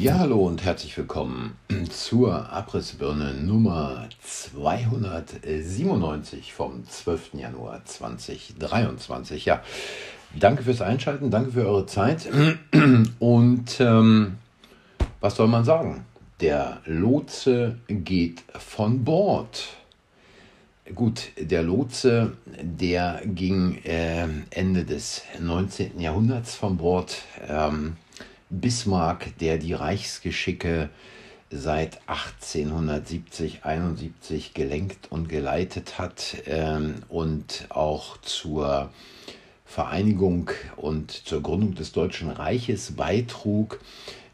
Ja, hallo und herzlich willkommen zur Abrissbirne Nummer 297 vom 12. Januar 2023. Ja, danke fürs Einschalten, danke für eure Zeit. Und ähm, was soll man sagen? Der Lotse geht von Bord. Gut, der Lotse, der ging äh, Ende des 19. Jahrhunderts von Bord. Ähm, Bismarck, der die Reichsgeschicke seit 1870, 71 gelenkt und geleitet hat ähm, und auch zur Vereinigung und zur Gründung des Deutschen Reiches beitrug.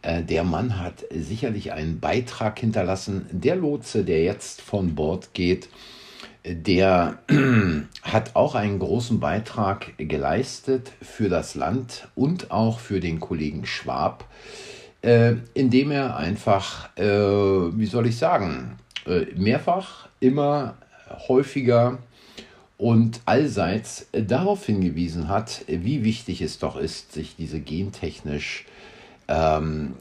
Äh, der Mann hat sicherlich einen Beitrag hinterlassen. Der Lotse, der jetzt von Bord geht, der hat auch einen großen Beitrag geleistet für das Land und auch für den Kollegen Schwab, äh, indem er einfach, äh, wie soll ich sagen, äh, mehrfach, immer häufiger und allseits darauf hingewiesen hat, wie wichtig es doch ist, sich diese gentechnisch ähm,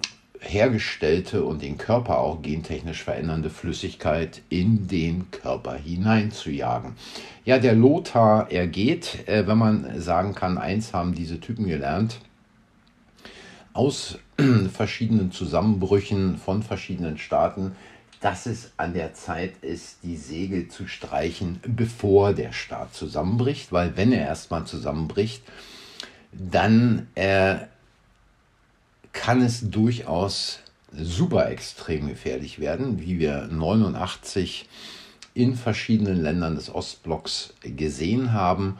hergestellte und den Körper auch gentechnisch verändernde Flüssigkeit in den Körper hineinzujagen. Ja, der Lothar, er geht, äh, wenn man sagen kann, eins haben diese Typen gelernt, aus verschiedenen Zusammenbrüchen von verschiedenen Staaten, dass es an der Zeit ist, die Segel zu streichen, bevor der Staat zusammenbricht, weil wenn er erstmal zusammenbricht, dann äh, kann es durchaus super extrem gefährlich werden, wie wir 89 in verschiedenen Ländern des Ostblocks gesehen haben.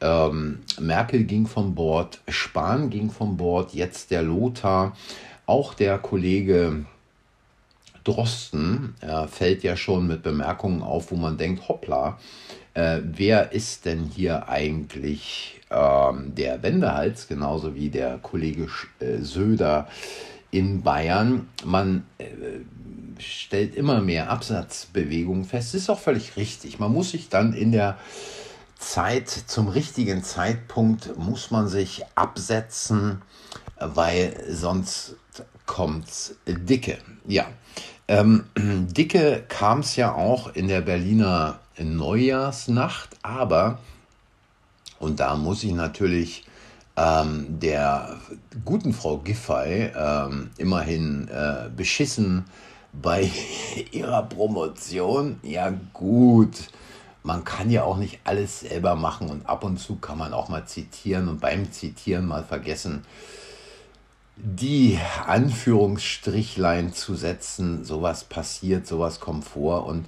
Ähm, Merkel ging von Bord, Spahn ging von Bord, jetzt der Lothar, auch der Kollege Drosten äh, fällt ja schon mit Bemerkungen auf, wo man denkt, hoppla, äh, wer ist denn hier eigentlich ähm, der Wendehals, genauso wie der Kollege äh, Söder in Bayern. Man äh, stellt immer mehr Absatzbewegungen fest. Ist auch völlig richtig. Man muss sich dann in der Zeit, zum richtigen Zeitpunkt, muss man sich absetzen, weil sonst kommt's dicke. Ja, ähm, dicke kam es ja auch in der Berliner Neujahrsnacht, aber und da muss ich natürlich ähm, der guten Frau Giffey ähm, immerhin äh, beschissen bei ihrer Promotion. Ja gut, man kann ja auch nicht alles selber machen und ab und zu kann man auch mal zitieren und beim Zitieren mal vergessen, die Anführungsstrichlein zu setzen. Sowas passiert, sowas kommt vor und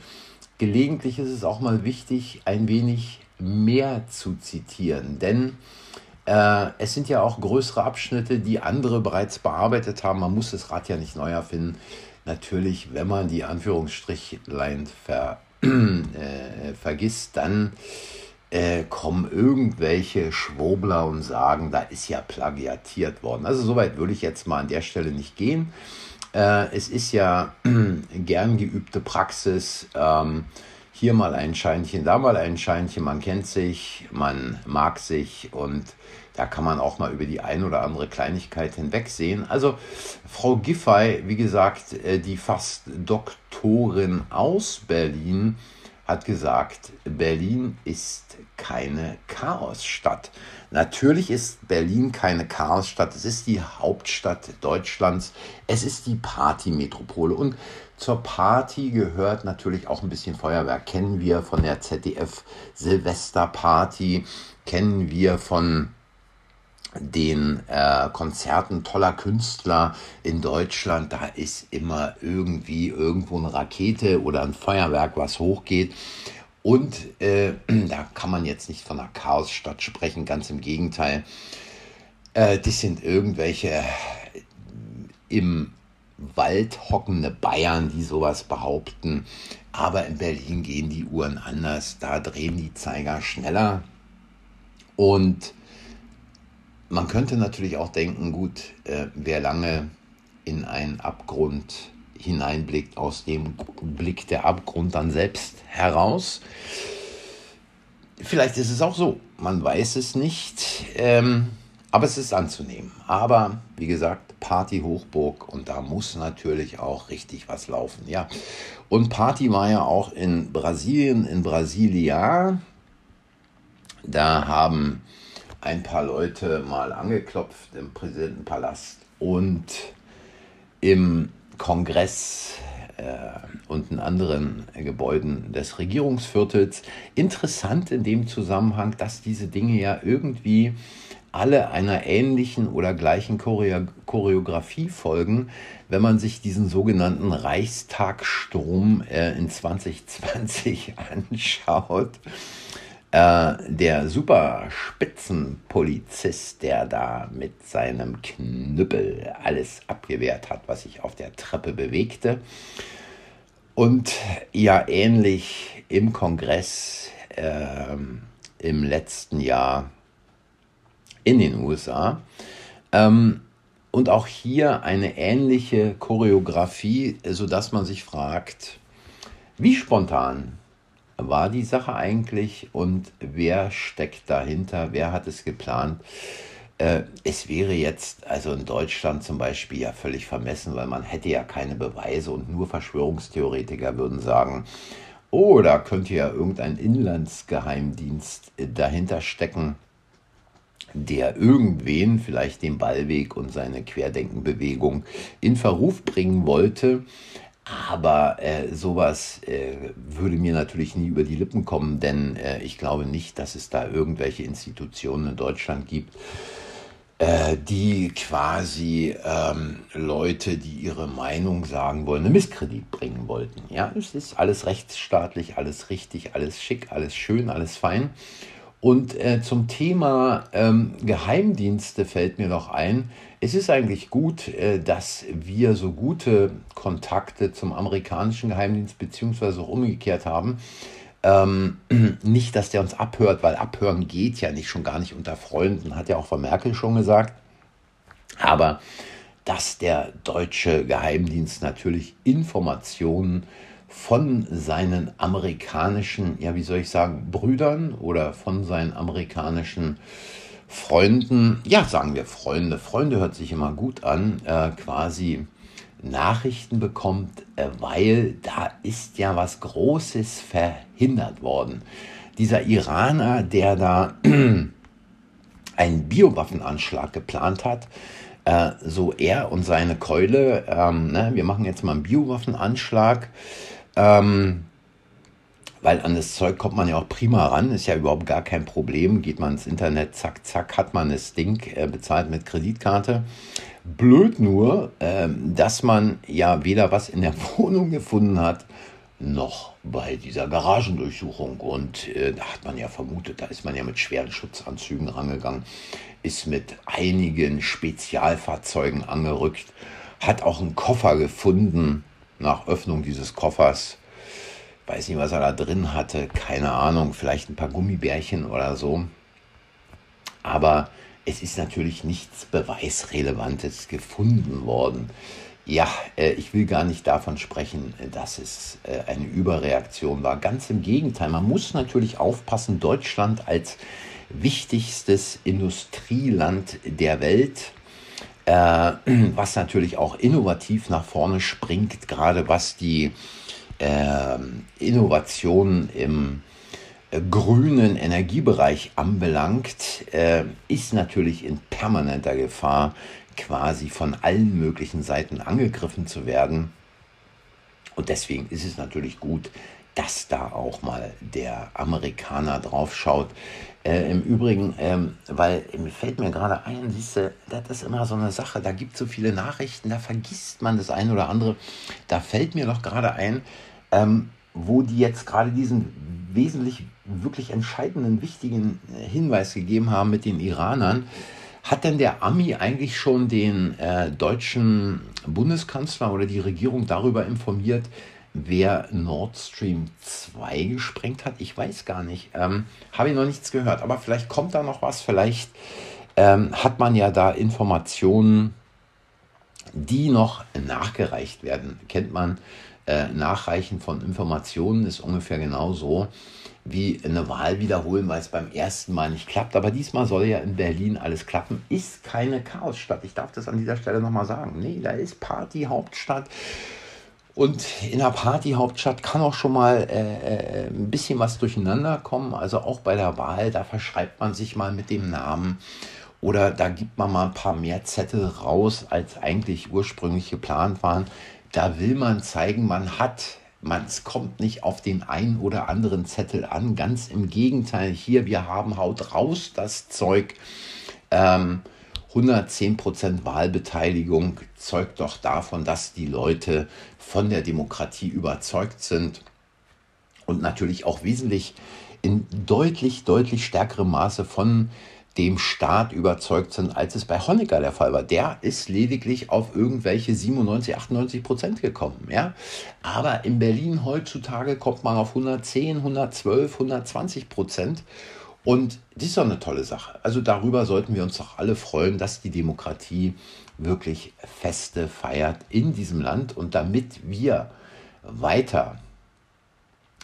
gelegentlich ist es auch mal wichtig, ein wenig mehr zu zitieren, denn äh, es sind ja auch größere Abschnitte, die andere bereits bearbeitet haben. Man muss das Rad ja nicht neu erfinden. Natürlich, wenn man die Anführungsstrichlein ver, äh, vergisst, dann äh, kommen irgendwelche Schwobler und sagen, da ist ja plagiatiert worden. Also soweit würde ich jetzt mal an der Stelle nicht gehen. Äh, es ist ja gern geübte Praxis. Ähm, hier mal ein Scheinchen, da mal ein Scheinchen, man kennt sich, man mag sich und da kann man auch mal über die ein oder andere Kleinigkeit hinwegsehen. Also Frau Giffey, wie gesagt, äh, die fast Doktorin aus Berlin, hat gesagt, Berlin ist keine Chaosstadt. Natürlich ist Berlin keine Chaosstadt. Es ist die Hauptstadt Deutschlands. Es ist die Partymetropole. Und zur Party gehört natürlich auch ein bisschen Feuerwerk. Kennen wir von der ZDF Silvesterparty, kennen wir von den äh, Konzerten toller Künstler in Deutschland, da ist immer irgendwie irgendwo eine Rakete oder ein Feuerwerk, was hochgeht. Und äh, da kann man jetzt nicht von einer Chaosstadt sprechen, ganz im Gegenteil. Äh, das sind irgendwelche im Wald hockende Bayern, die sowas behaupten. Aber in Berlin gehen die Uhren anders, da drehen die Zeiger schneller. Und man könnte natürlich auch denken, gut, äh, wer lange in einen Abgrund hineinblickt, aus dem blickt der Abgrund dann selbst heraus. Vielleicht ist es auch so, man weiß es nicht. Ähm, aber es ist anzunehmen. Aber wie gesagt, Party Hochburg und da muss natürlich auch richtig was laufen. Ja. Und Party war ja auch in Brasilien, in Brasilia. Da haben ein paar Leute mal angeklopft im Präsidentenpalast und im Kongress äh, und in anderen Gebäuden des Regierungsviertels. Interessant in dem Zusammenhang, dass diese Dinge ja irgendwie alle einer ähnlichen oder gleichen Choreografie folgen, wenn man sich diesen sogenannten Reichstagssturm äh, in 2020 anschaut. Äh, der Superspitzenpolizist, der da mit seinem Knüppel alles abgewehrt hat, was sich auf der Treppe bewegte. Und ja, ähnlich im Kongress äh, im letzten Jahr in den USA. Ähm, und auch hier eine ähnliche Choreografie, sodass man sich fragt, wie spontan war die Sache eigentlich und wer steckt dahinter, wer hat es geplant. Äh, es wäre jetzt also in Deutschland zum Beispiel ja völlig vermessen, weil man hätte ja keine Beweise und nur Verschwörungstheoretiker würden sagen, oh, da könnte ja irgendein Inlandsgeheimdienst äh, dahinter stecken, der irgendwen, vielleicht den Ballweg und seine Querdenkenbewegung in Verruf bringen wollte. Aber äh, sowas äh, würde mir natürlich nie über die Lippen kommen, denn äh, ich glaube nicht, dass es da irgendwelche Institutionen in Deutschland gibt, äh, die quasi ähm, Leute, die ihre Meinung sagen wollen, eine Misskredit bringen wollten. Ja, es ist alles rechtsstaatlich, alles richtig, alles schick, alles schön, alles fein. Und äh, zum Thema ähm, Geheimdienste fällt mir noch ein, es ist eigentlich gut, äh, dass wir so gute Kontakte zum amerikanischen Geheimdienst beziehungsweise auch umgekehrt haben. Ähm, nicht, dass der uns abhört, weil abhören geht ja nicht, schon gar nicht unter Freunden, hat ja auch Frau Merkel schon gesagt. Aber dass der deutsche Geheimdienst natürlich Informationen von seinen amerikanischen, ja, wie soll ich sagen, Brüdern oder von seinen amerikanischen Freunden, ja, sagen wir Freunde, Freunde hört sich immer gut an, äh, quasi Nachrichten bekommt, äh, weil da ist ja was Großes verhindert worden. Dieser Iraner, der da einen Biowaffenanschlag geplant hat, äh, so er und seine Keule, ähm, ne, wir machen jetzt mal einen Biowaffenanschlag, ähm, weil an das Zeug kommt man ja auch prima ran, ist ja überhaupt gar kein Problem. Geht man ins Internet, zack, zack, hat man das Ding äh, bezahlt mit Kreditkarte. Blöd nur, äh, dass man ja weder was in der Wohnung gefunden hat, noch bei dieser Garagendurchsuchung. Und äh, da hat man ja vermutet, da ist man ja mit schweren Schutzanzügen rangegangen, ist mit einigen Spezialfahrzeugen angerückt, hat auch einen Koffer gefunden nach Öffnung dieses Koffers weiß nicht, was er da drin hatte, keine Ahnung, vielleicht ein paar Gummibärchen oder so. Aber es ist natürlich nichts Beweisrelevantes gefunden worden. Ja, äh, ich will gar nicht davon sprechen, dass es äh, eine Überreaktion war. Ganz im Gegenteil, man muss natürlich aufpassen, Deutschland als wichtigstes Industrieland der Welt, was natürlich auch innovativ nach vorne springt, gerade was die äh, Innovationen im äh, grünen Energiebereich anbelangt, äh, ist natürlich in permanenter Gefahr, quasi von allen möglichen Seiten angegriffen zu werden. Und deswegen ist es natürlich gut, dass da auch mal der Amerikaner drauf schaut. Äh, Im Übrigen, ähm, weil mir fällt mir gerade ein, siehst du, das ist immer so eine Sache, da gibt es so viele Nachrichten, da vergisst man das eine oder andere. Da fällt mir noch gerade ein, ähm, wo die jetzt gerade diesen wesentlich, wirklich entscheidenden, wichtigen äh, Hinweis gegeben haben mit den Iranern. Hat denn der Ami eigentlich schon den äh, deutschen Bundeskanzler oder die Regierung darüber informiert, wer Nord Stream 2 gesprengt hat? Ich weiß gar nicht. Ähm, Habe ich noch nichts gehört. Aber vielleicht kommt da noch was. Vielleicht ähm, hat man ja da Informationen die noch nachgereicht werden. Kennt man, äh, Nachreichen von Informationen ist ungefähr genauso wie eine Wahl wiederholen, weil es beim ersten Mal nicht klappt. Aber diesmal soll ja in Berlin alles klappen. Ist keine Chaosstadt. Ich darf das an dieser Stelle nochmal sagen. Nee, da ist Partyhauptstadt. Und in der Partyhauptstadt kann auch schon mal äh, äh, ein bisschen was durcheinander kommen. Also auch bei der Wahl, da verschreibt man sich mal mit dem Namen. Oder da gibt man mal ein paar mehr Zettel raus, als eigentlich ursprünglich geplant waren. Da will man zeigen, man hat man, es kommt nicht auf den einen oder anderen Zettel an. Ganz im Gegenteil, hier, wir haben haut raus das Zeug. Ähm, 110% Wahlbeteiligung zeugt doch davon, dass die Leute von der Demokratie überzeugt sind und natürlich auch wesentlich in deutlich, deutlich stärkerem Maße von dem Staat überzeugt sind, als es bei Honecker der Fall war. Der ist lediglich auf irgendwelche 97, 98 Prozent gekommen. Ja? Aber in Berlin heutzutage kommt man auf 110, 112, 120 Prozent. Und das ist doch eine tolle Sache. Also darüber sollten wir uns doch alle freuen, dass die Demokratie wirklich Feste feiert in diesem Land. Und damit wir weiter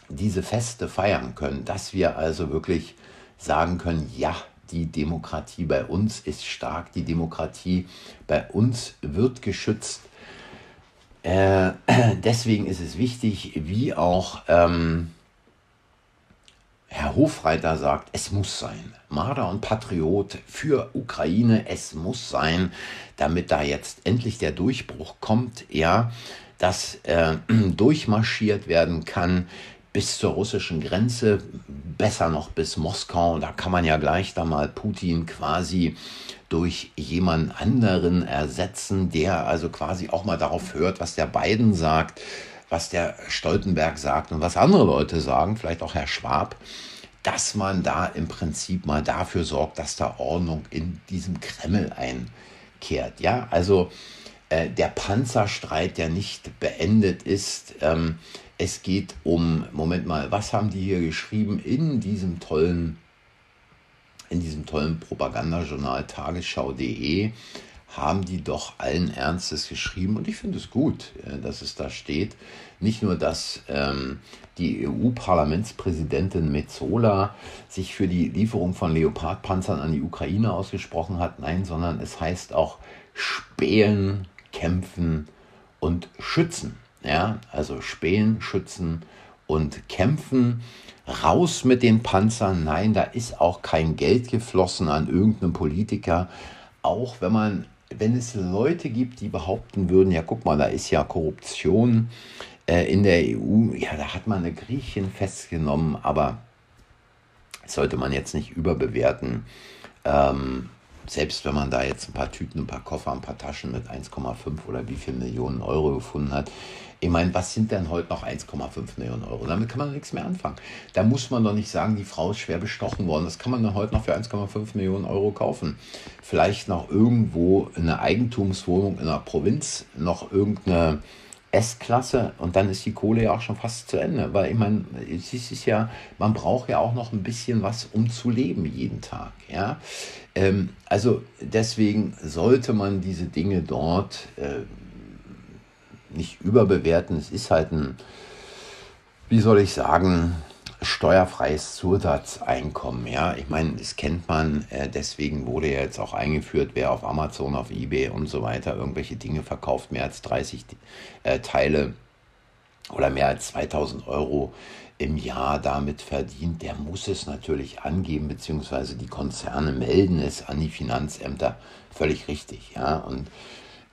diese Feste feiern können, dass wir also wirklich sagen können, ja, die Demokratie bei uns ist stark, die Demokratie bei uns wird geschützt. Äh, deswegen ist es wichtig, wie auch ähm, Herr Hofreiter sagt, es muss sein. Marder und Patriot für Ukraine, es muss sein, damit da jetzt endlich der Durchbruch kommt, ja, dass äh, durchmarschiert werden kann, bis zur russischen Grenze, besser noch bis Moskau. Da kann man ja gleich da mal Putin quasi durch jemand anderen ersetzen, der also quasi auch mal darauf hört, was der Biden sagt, was der Stoltenberg sagt und was andere Leute sagen, vielleicht auch Herr Schwab, dass man da im Prinzip mal dafür sorgt, dass da Ordnung in diesem Kreml einkehrt. Ja, also äh, der Panzerstreit, der nicht beendet ist, ähm, es geht um, Moment mal, was haben die hier geschrieben in diesem tollen, in diesem tollen Propagandajournal tagesschau.de? Haben die doch allen Ernstes geschrieben und ich finde es gut, äh, dass es da steht. Nicht nur, dass ähm, die EU-Parlamentspräsidentin Metzola sich für die Lieferung von Leopardpanzern an die Ukraine ausgesprochen hat, nein, sondern es heißt auch spähen, kämpfen und schützen. Ja, also spähen, schützen und kämpfen. Raus mit den Panzern. Nein, da ist auch kein Geld geflossen an irgendeinen Politiker. Auch wenn man, wenn es Leute gibt, die behaupten würden, ja, guck mal, da ist ja Korruption äh, in der EU. Ja, da hat man eine Griechin festgenommen, aber sollte man jetzt nicht überbewerten. Ähm, selbst wenn man da jetzt ein paar Tüten, ein paar Koffer, ein paar Taschen mit 1,5 oder wie viel Millionen Euro gefunden hat, ich meine, was sind denn heute noch 1,5 Millionen Euro? Damit kann man nichts mehr anfangen. Da muss man doch nicht sagen, die Frau ist schwer bestochen worden. Das kann man dann heute noch für 1,5 Millionen Euro kaufen. Vielleicht noch irgendwo eine Eigentumswohnung in der Provinz, noch irgendeine S-Klasse und dann ist die Kohle ja auch schon fast zu Ende. Weil ich meine, es ist ja, man braucht ja auch noch ein bisschen was, um zu leben jeden Tag. Ja? Ähm, also deswegen sollte man diese Dinge dort äh, nicht überbewerten. Es ist halt ein, wie soll ich sagen, steuerfreies Zusatzeinkommen. Ja, ich meine, das kennt man. Äh, deswegen wurde ja jetzt auch eingeführt, wer auf Amazon, auf eBay und so weiter irgendwelche Dinge verkauft, mehr als 30 äh, Teile oder mehr als 2000 Euro im Jahr damit verdient, der muss es natürlich angeben, beziehungsweise die Konzerne melden es an die Finanzämter. Völlig richtig, ja. Und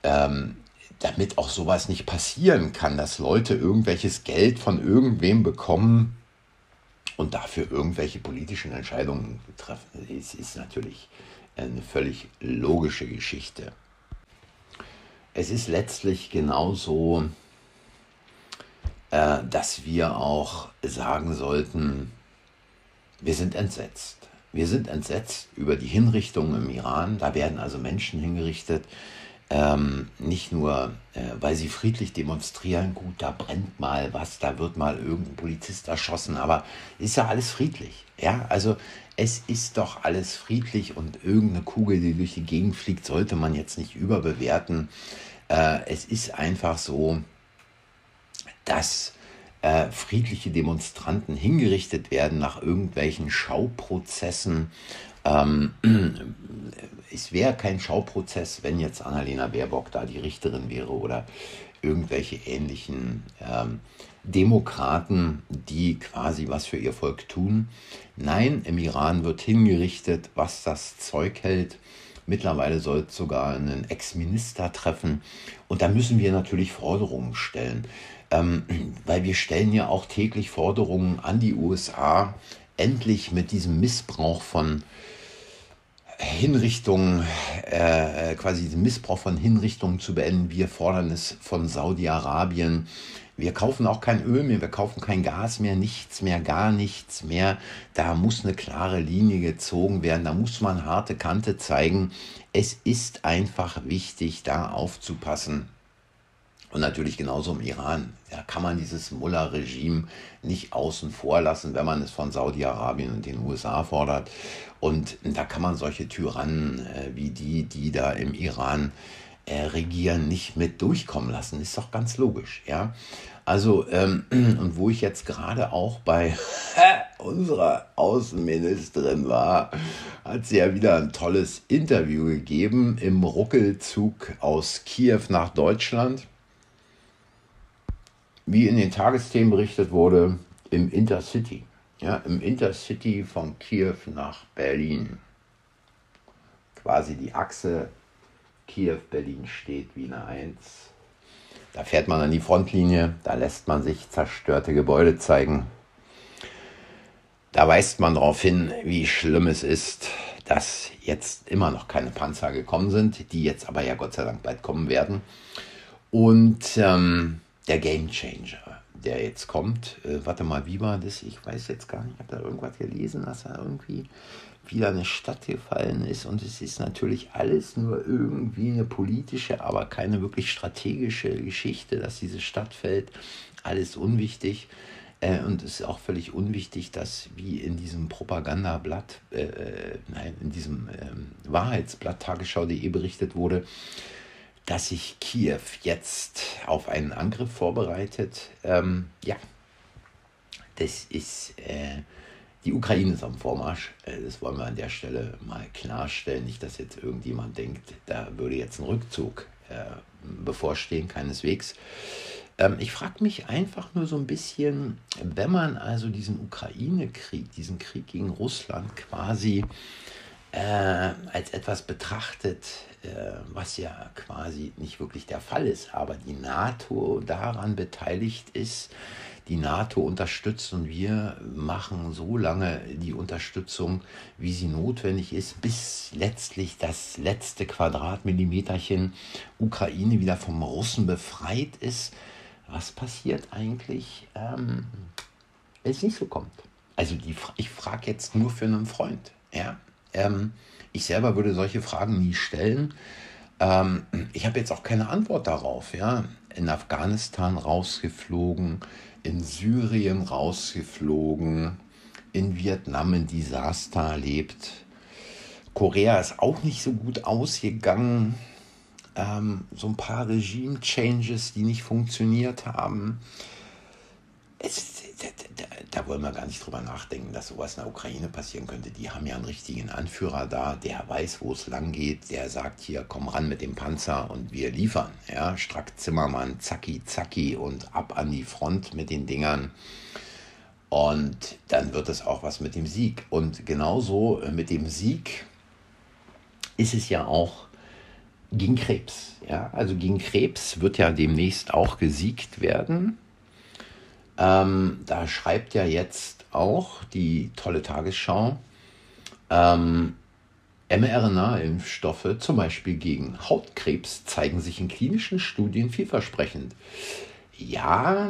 ähm, damit auch sowas nicht passieren kann, dass Leute irgendwelches Geld von irgendwem bekommen und dafür irgendwelche politischen Entscheidungen treffen. Es ist natürlich eine völlig logische Geschichte. Es ist letztlich genauso, äh, dass wir auch sagen sollten, wir sind entsetzt. Wir sind entsetzt über die Hinrichtungen im Iran. Da werden also Menschen hingerichtet, ähm, nicht nur, äh, weil sie friedlich demonstrieren, gut, da brennt mal was, da wird mal irgendein Polizist erschossen, aber ist ja alles friedlich. Ja, also es ist doch alles friedlich und irgendeine Kugel, die durch die Gegend fliegt, sollte man jetzt nicht überbewerten. Äh, es ist einfach so, dass äh, friedliche Demonstranten hingerichtet werden nach irgendwelchen Schauprozessen. Ähm, es wäre kein Schauprozess, wenn jetzt Annalena Baerbock da die Richterin wäre oder irgendwelche ähnlichen ähm, Demokraten, die quasi was für ihr Volk tun. Nein, im Iran wird hingerichtet, was das Zeug hält. Mittlerweile soll es sogar einen Ex-Minister treffen. Und da müssen wir natürlich Forderungen stellen ähm, weil wir stellen ja auch täglich Forderungen an die USA, endlich mit diesem Missbrauch von Hinrichtungen, äh, quasi diesen Missbrauch von Hinrichtungen zu beenden. Wir fordern es von Saudi-Arabien. Wir kaufen auch kein Öl mehr, wir kaufen kein Gas mehr, nichts mehr, gar nichts mehr. Da muss eine klare Linie gezogen werden, da muss man harte Kante zeigen. Es ist einfach wichtig, da aufzupassen. Und natürlich genauso im Iran. Da kann man dieses Mullah-Regime nicht außen vor lassen, wenn man es von Saudi-Arabien und den USA fordert. Und da kann man solche Tyrannen äh, wie die, die da im Iran äh, regieren, nicht mit durchkommen lassen. Ist doch ganz logisch, ja. Also, ähm, und wo ich jetzt gerade auch bei unserer Außenministerin war, hat sie ja wieder ein tolles Interview gegeben im Ruckelzug aus Kiew nach Deutschland wie in den Tagesthemen berichtet wurde, im Intercity. Ja, Im Intercity von Kiew nach Berlin. Quasi die Achse Kiew-Berlin steht wie eine Eins. Da fährt man an die Frontlinie, da lässt man sich zerstörte Gebäude zeigen. Da weist man darauf hin, wie schlimm es ist, dass jetzt immer noch keine Panzer gekommen sind, die jetzt aber ja Gott sei Dank bald kommen werden. Und ähm, der Game Changer, der jetzt kommt. Äh, warte mal, wie war das? Ich weiß jetzt gar nicht. Ich habe da irgendwas gelesen, dass er irgendwie wieder eine Stadt gefallen ist. Und es ist natürlich alles nur irgendwie eine politische, aber keine wirklich strategische Geschichte, dass diese Stadt fällt. Alles unwichtig. Äh, und es ist auch völlig unwichtig, dass wie in diesem Propagandablatt, äh, äh nein, in diesem äh, Wahrheitsblatt Tagesschau.de berichtet wurde, dass sich Kiew jetzt auf einen Angriff vorbereitet. Ähm, ja, das ist, äh, die Ukraine ist am Vormarsch. Äh, das wollen wir an der Stelle mal klarstellen. Nicht, dass jetzt irgendjemand denkt, da würde jetzt ein Rückzug äh, bevorstehen, keineswegs. Ähm, ich frage mich einfach nur so ein bisschen, wenn man also diesen Ukraine-Krieg, diesen Krieg gegen Russland quasi äh, als etwas betrachtet, was ja quasi nicht wirklich der Fall ist, aber die NATO daran beteiligt ist, die NATO unterstützt und wir machen so lange die Unterstützung, wie sie notwendig ist, bis letztlich das letzte Quadratmillimeterchen Ukraine wieder vom Russen befreit ist. Was passiert eigentlich, ähm, wenn es nicht so kommt? Also die, ich frage jetzt nur für einen Freund. Ja? Ähm, ich selber würde solche Fragen nie stellen. Ähm, ich habe jetzt auch keine Antwort darauf. Ja? In Afghanistan rausgeflogen, in Syrien rausgeflogen, in Vietnam ein Desaster erlebt. Korea ist auch nicht so gut ausgegangen. Ähm, so ein paar Regime-Changes, die nicht funktioniert haben. Es, da, da, wollen wir gar nicht drüber nachdenken, dass sowas in der Ukraine passieren könnte. Die haben ja einen richtigen Anführer da, der weiß, wo es lang geht, der sagt hier, komm ran mit dem Panzer und wir liefern. Ja, Strack Zimmermann, zacki, zacki und ab an die Front mit den Dingern. Und dann wird es auch was mit dem Sieg. Und genauso äh, mit dem Sieg ist es ja auch gegen Krebs. Ja, also gegen Krebs wird ja demnächst auch gesiegt werden. Ähm, da schreibt ja jetzt auch die tolle Tagesschau, ähm, mRNA-Impfstoffe, zum Beispiel gegen Hautkrebs, zeigen sich in klinischen Studien vielversprechend. Ja,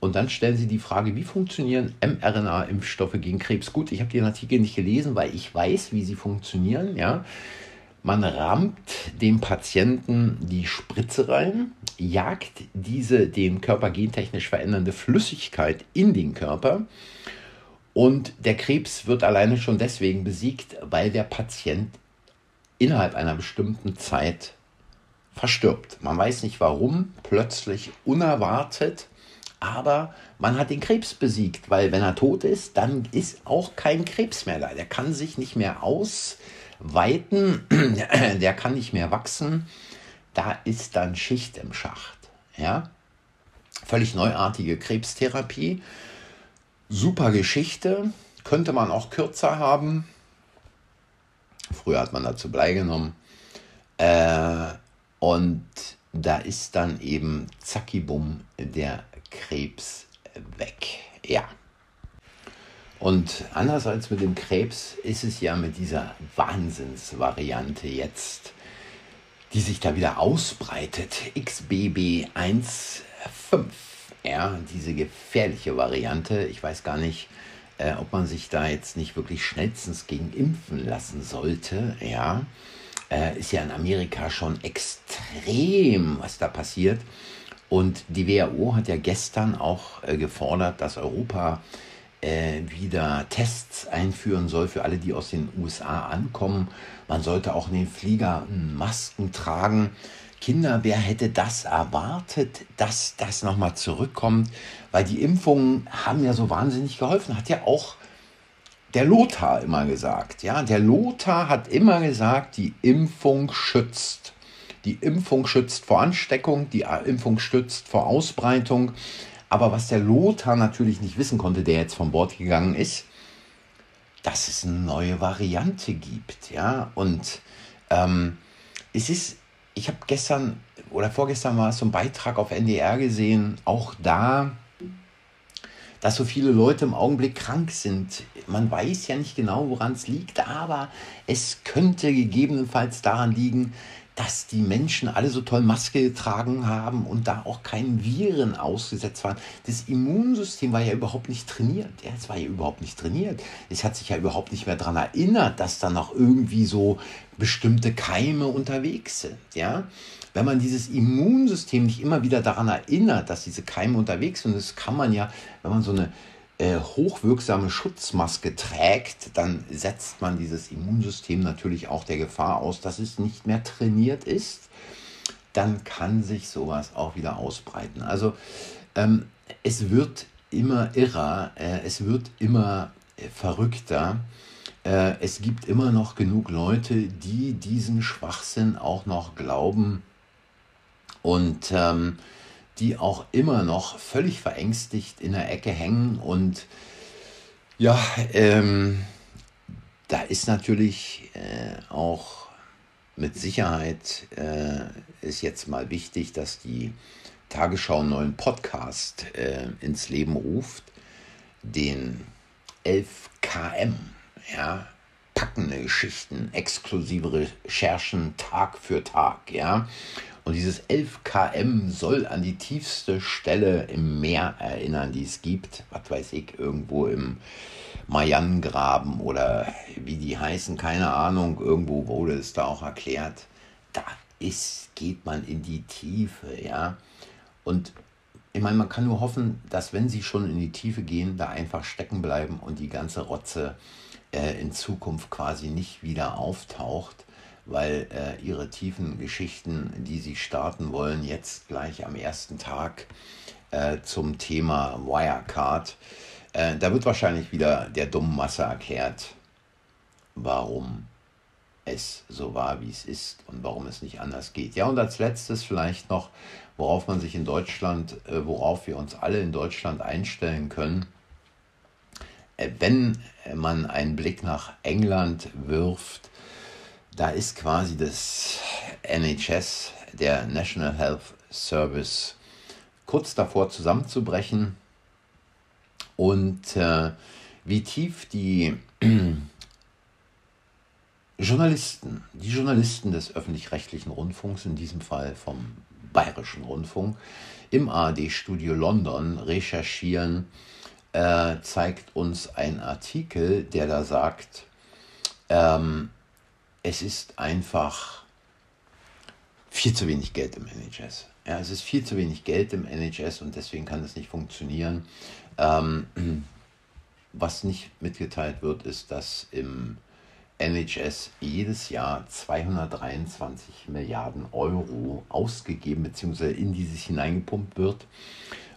und dann stellen sie die Frage, wie funktionieren mRNA-Impfstoffe gegen Krebs? Gut, ich habe den Artikel nicht gelesen, weil ich weiß, wie sie funktionieren. Ja, man rammt dem Patienten die Spritze rein, jagt diese den Körper gentechnisch verändernde Flüssigkeit in den Körper und der Krebs wird alleine schon deswegen besiegt, weil der Patient innerhalb einer bestimmten Zeit verstirbt. Man weiß nicht warum, plötzlich unerwartet, aber man hat den Krebs besiegt, weil wenn er tot ist, dann ist auch kein Krebs mehr da. Der kann sich nicht mehr ausweiten, der kann nicht mehr wachsen. Da ist dann Schicht im Schacht. Ja? Völlig neuartige Krebstherapie. Super Geschichte. Könnte man auch kürzer haben. Früher hat man dazu Blei genommen. Äh, und da ist dann eben zackibum der Krebs weg. Ja. Und anders als mit dem Krebs ist es ja mit dieser Wahnsinnsvariante jetzt, die sich da wieder ausbreitet, XBB15, ja, diese gefährliche Variante. Ich weiß gar nicht, äh, ob man sich da jetzt nicht wirklich schnellstens gegen impfen lassen sollte, ja äh, ist ja in Amerika schon extrem, was da passiert. Und die WHO hat ja gestern auch äh, gefordert, dass Europa wieder Tests einführen soll für alle, die aus den USA ankommen. Man sollte auch in den Flieger Masken tragen. Kinder, wer hätte das erwartet, dass das nochmal zurückkommt? Weil die Impfungen haben ja so wahnsinnig geholfen. Hat ja auch der Lothar immer gesagt. Ja, der Lothar hat immer gesagt, die Impfung schützt. Die Impfung schützt vor Ansteckung, die Impfung schützt vor Ausbreitung. Aber was der Lothar natürlich nicht wissen konnte, der jetzt von Bord gegangen ist, dass es eine neue Variante gibt. Ja, und ähm, es ist, ich habe gestern oder vorgestern war es so ein Beitrag auf NDR gesehen, auch da dass so viele Leute im Augenblick krank sind. Man weiß ja nicht genau, woran es liegt, aber es könnte gegebenenfalls daran liegen, dass die Menschen alle so toll Maske getragen haben und da auch keinen Viren ausgesetzt waren. Das Immunsystem war ja überhaupt nicht trainiert. Ja, es war ja überhaupt nicht trainiert. Es hat sich ja überhaupt nicht mehr daran erinnert, dass da noch irgendwie so bestimmte Keime unterwegs sind. Ja, wenn man dieses Immunsystem nicht immer wieder daran erinnert, dass diese Keime unterwegs sind, das kann man ja, wenn man so eine äh, hochwirksame Schutzmaske trägt, dann setzt man dieses Immunsystem natürlich auch der Gefahr aus, dass es nicht mehr trainiert ist. Dann kann sich sowas auch wieder ausbreiten. Also ähm, es wird immer irrer, äh, es wird immer äh, verrückter. Äh, es gibt immer noch genug Leute, die diesen Schwachsinn auch noch glauben und ähm, die auch immer noch völlig verängstigt in der Ecke hängen. Und ja, ähm, da ist natürlich äh, auch mit Sicherheit äh, ist jetzt mal wichtig, dass die Tagesschau einen neuen Podcast äh, ins Leben ruft, den 11KM, ja, packende Geschichten, exklusive Recherchen Tag für Tag, ja. Und dieses 11 km soll an die tiefste Stelle im Meer erinnern, die es gibt. Was weiß ich, irgendwo im Marianengraben oder wie die heißen, keine Ahnung. Irgendwo wurde es da auch erklärt. Da ist, geht man in die Tiefe, ja. Und ich meine, man kann nur hoffen, dass wenn sie schon in die Tiefe gehen, da einfach stecken bleiben und die ganze Rotze äh, in Zukunft quasi nicht wieder auftaucht weil äh, ihre tiefen Geschichten, die sie starten wollen, jetzt gleich am ersten Tag äh, zum Thema Wirecard, äh, da wird wahrscheinlich wieder der dummen Masse erklärt, warum es so war, wie es ist und warum es nicht anders geht. Ja, und als letztes vielleicht noch, worauf man sich in Deutschland, äh, worauf wir uns alle in Deutschland einstellen können. Äh, wenn man einen Blick nach England wirft, da ist quasi das NHS, der National Health Service, kurz davor zusammenzubrechen. Und äh, wie tief die Journalisten, die Journalisten des öffentlich-rechtlichen Rundfunks, in diesem Fall vom Bayerischen Rundfunk, im ARD-Studio London recherchieren, äh, zeigt uns ein Artikel, der da sagt, ähm, es ist einfach viel zu wenig Geld im NHS. Ja, es ist viel zu wenig Geld im NHS und deswegen kann es nicht funktionieren. Ähm, was nicht mitgeteilt wird, ist, dass im NHS jedes Jahr 223 Milliarden Euro ausgegeben bzw. in dieses hineingepumpt wird,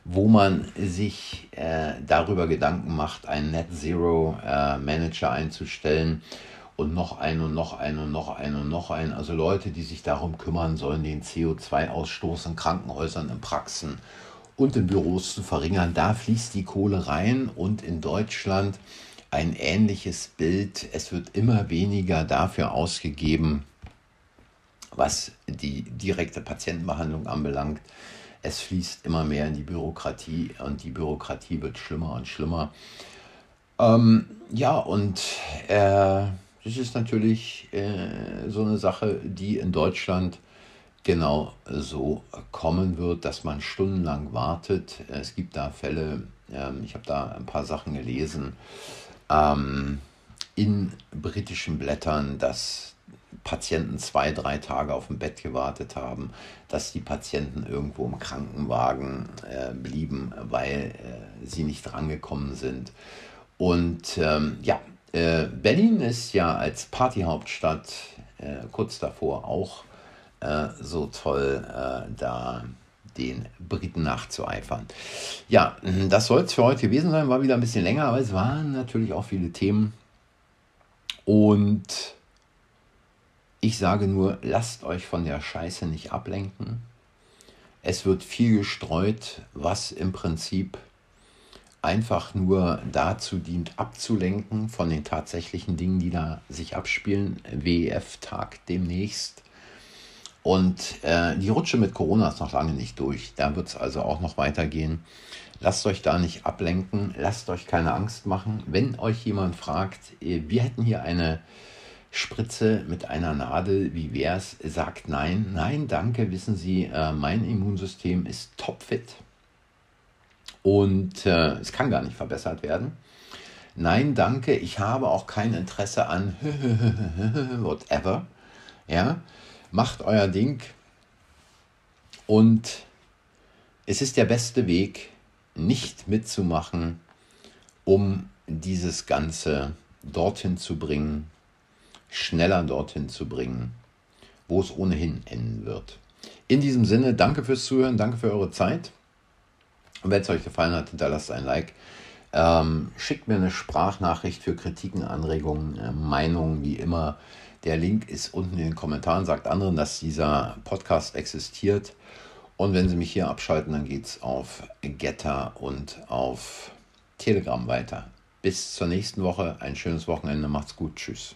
wo man sich äh, darüber Gedanken macht, einen Net Zero äh, Manager einzustellen und noch einen und noch einen und noch einen und noch einen. Also Leute, die sich darum kümmern sollen, den CO2-Ausstoß in Krankenhäusern, in Praxen und in Büros zu verringern. Da fließt die Kohle rein und in Deutschland ein ähnliches Bild. Es wird immer weniger dafür ausgegeben, was die direkte Patientenbehandlung anbelangt. Es fließt immer mehr in die Bürokratie und die Bürokratie wird schlimmer und schlimmer. Ähm, ja, und äh, das ist natürlich äh, so eine Sache, die in Deutschland genau so kommen wird, dass man stundenlang wartet. Es gibt da Fälle, ähm, ich habe da ein paar Sachen gelesen, ähm, in britischen Blättern, dass Patienten zwei, drei Tage auf dem Bett gewartet haben, dass die Patienten irgendwo im Krankenwagen äh, blieben, weil äh, sie nicht drangekommen sind. Und ähm, ja, äh, Berlin ist ja als Partyhauptstadt äh, kurz davor auch äh, so toll, äh, da den Briten nachzueifern. Ja, das soll es für heute gewesen sein. War wieder ein bisschen länger, aber es waren natürlich auch viele Themen. Und ich sage nur, lasst euch von der Scheiße nicht ablenken. Es wird viel gestreut, was im Prinzip einfach nur dazu dient, abzulenken von den tatsächlichen Dingen, die da sich abspielen. WEF-Tag demnächst. Und äh, die Rutsche mit Corona ist noch lange nicht durch. Da wird es also auch noch weitergehen. Lasst euch da nicht ablenken, lasst euch keine Angst machen. Wenn euch jemand fragt, äh, wir hätten hier eine Spritze mit einer Nadel, wie wär's? Sagt nein, nein, danke. Wissen Sie, äh, mein Immunsystem ist topfit und äh, es kann gar nicht verbessert werden. Nein, danke, ich habe auch kein Interesse an whatever. Ja, macht euer Ding und es ist der beste Weg, nicht mitzumachen, um dieses Ganze dorthin zu bringen, schneller dorthin zu bringen, wo es ohnehin enden wird. In diesem Sinne, danke fürs Zuhören, danke für eure Zeit. Und wenn es euch gefallen hat, hinterlasst ein Like. Ähm, schickt mir eine Sprachnachricht für Kritiken, Anregungen, äh, Meinungen, wie immer. Der Link ist unten in den Kommentaren. Sagt anderen, dass dieser Podcast existiert. Und wenn Sie mich hier abschalten, dann geht es auf Getter und auf Telegram weiter. Bis zur nächsten Woche. Ein schönes Wochenende. Macht's gut. Tschüss.